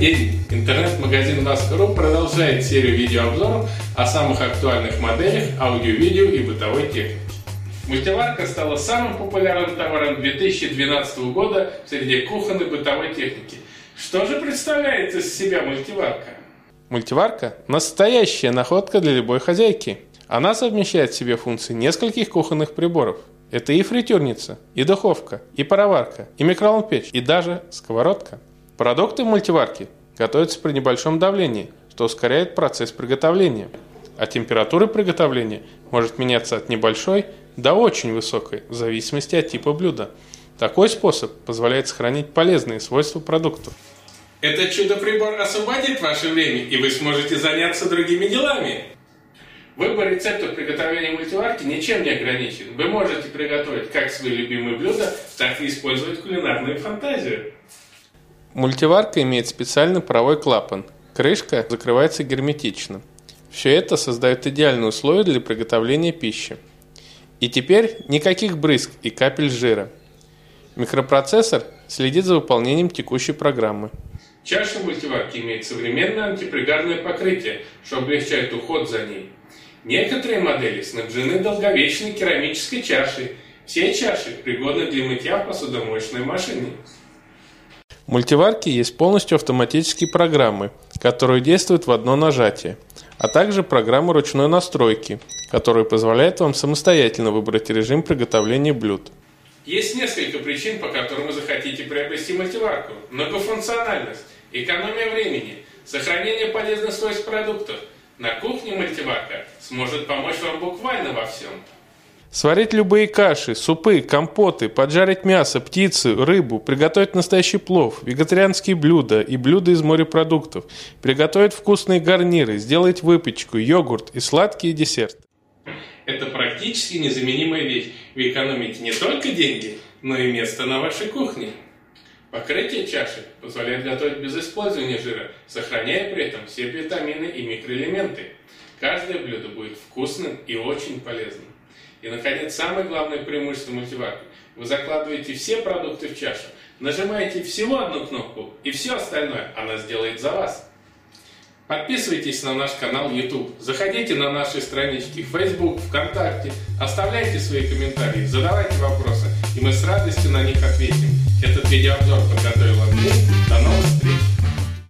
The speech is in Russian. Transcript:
День! Интернет-магазин Вас.ру продолжает серию видеообзоров о самых актуальных моделях аудио-видео и бытовой техники. Мультиварка стала самым популярным товаром 2012 года среди кухонной бытовой техники. Что же представляет из себя мультиварка? Мультиварка – настоящая находка для любой хозяйки. Она совмещает в себе функции нескольких кухонных приборов. Это и фритюрница, и духовка, и пароварка, и микроволновая и даже сковородка. Продукты мультиварки готовятся при небольшом давлении, что ускоряет процесс приготовления. А температура приготовления может меняться от небольшой до очень высокой, в зависимости от типа блюда. Такой способ позволяет сохранить полезные свойства продуктов. Этот чудо-прибор освободит ваше время, и вы сможете заняться другими делами. Выбор рецептов приготовления мультиварки ничем не ограничен. Вы можете приготовить как свои любимые блюда, так и использовать кулинарную фантазию. Мультиварка имеет специальный паровой клапан. Крышка закрывается герметично. Все это создает идеальные условия для приготовления пищи. И теперь никаких брызг и капель жира. Микропроцессор следит за выполнением текущей программы. Чаша мультиварки имеет современное антипригарное покрытие, что облегчает уход за ней. Некоторые модели снабжены долговечной керамической чашей. Все чаши пригодны для мытья в посудомоечной машине. В мультиварке есть полностью автоматические программы, которые действуют в одно нажатие, а также программа ручной настройки, которая позволяет вам самостоятельно выбрать режим приготовления блюд. Есть несколько причин, по которым вы захотите приобрести мультиварку. Многофункциональность, экономия времени, сохранение полезных свойств продуктов. На кухне мультиварка сможет помочь вам буквально во всем. Сварить любые каши, супы, компоты, поджарить мясо, птицу, рыбу, приготовить настоящий плов, вегетарианские блюда и блюда из морепродуктов, приготовить вкусные гарниры, сделать выпечку, йогурт и сладкие десерты. Это практически незаменимая вещь. Вы экономите не только деньги, но и место на вашей кухне. Покрытие чаши позволяет готовить без использования жира, сохраняя при этом все витамины и микроэлементы. Каждое блюдо будет вкусным и очень полезным. И, наконец, самое главное преимущество мультиварки. Вы закладываете все продукты в чашу, нажимаете всего одну кнопку, и все остальное она сделает за вас. Подписывайтесь на наш канал YouTube, заходите на наши странички в Facebook, ВКонтакте, оставляйте свои комментарии, задавайте вопросы, и мы с радостью на них ответим. Этот видеообзор подготовил Андрей. До новых встреч!